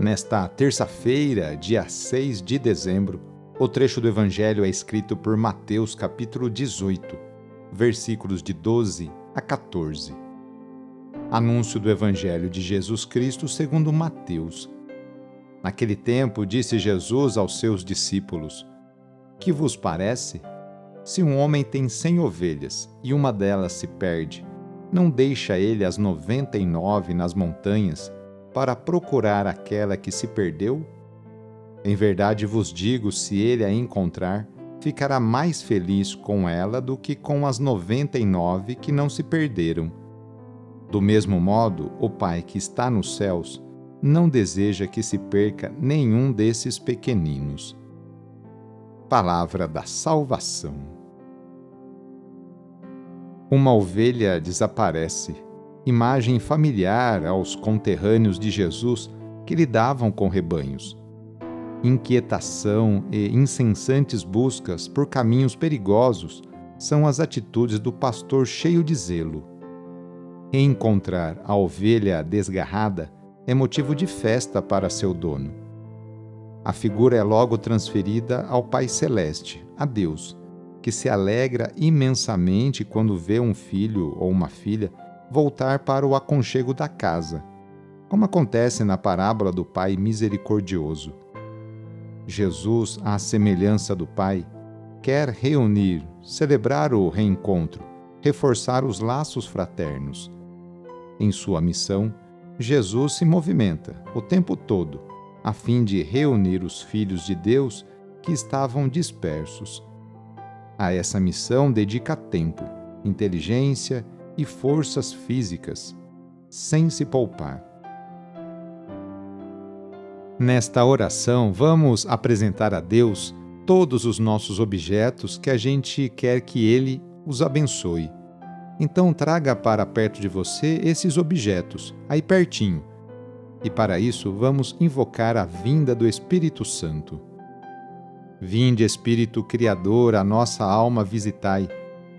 Nesta terça-feira, dia 6 de dezembro, o trecho do Evangelho é escrito por Mateus, capítulo 18, versículos de 12 a 14. Anúncio do Evangelho de Jesus Cristo segundo Mateus. Naquele tempo, disse Jesus aos seus discípulos: Que vos parece? Se um homem tem cem ovelhas e uma delas se perde, não deixa ele as noventa e nove nas montanhas para procurar aquela que se perdeu? Em verdade vos digo: se ele a encontrar, ficará mais feliz com ela do que com as noventa e nove que não se perderam. Do mesmo modo, o Pai que está nos céus não deseja que se perca nenhum desses pequeninos. Palavra da Salvação. Uma ovelha desaparece imagem familiar aos conterrâneos de Jesus que lidavam com rebanhos. Inquietação e incessantes buscas por caminhos perigosos são as atitudes do pastor cheio de zelo. Encontrar a ovelha desgarrada é motivo de festa para seu dono. A figura é logo transferida ao Pai Celeste, a Deus, que se alegra imensamente quando vê um filho ou uma filha voltar para o aconchego da casa, como acontece na parábola do Pai misericordioso. Jesus, à semelhança do Pai, quer reunir, celebrar o reencontro, reforçar os laços fraternos. Em sua missão, Jesus se movimenta o tempo todo a fim de reunir os filhos de Deus que estavam dispersos. A essa missão dedica tempo, inteligência e forças físicas, sem se poupar. Nesta oração, vamos apresentar a Deus todos os nossos objetos que a gente quer que Ele os abençoe. Então, traga para perto de você esses objetos, aí pertinho. E para isso, vamos invocar a vinda do Espírito Santo. Vinde, Espírito Criador, a nossa alma visitai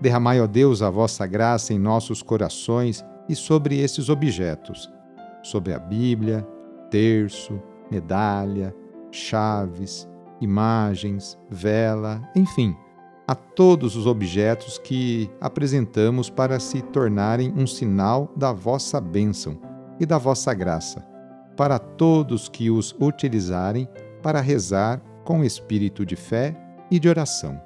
Derramai, ó Deus, a vossa graça em nossos corações e sobre esses objetos, sobre a Bíblia, terço, medalha, chaves, imagens, vela, enfim, a todos os objetos que apresentamos para se tornarem um sinal da vossa bênção e da vossa graça, para todos que os utilizarem para rezar com espírito de fé e de oração.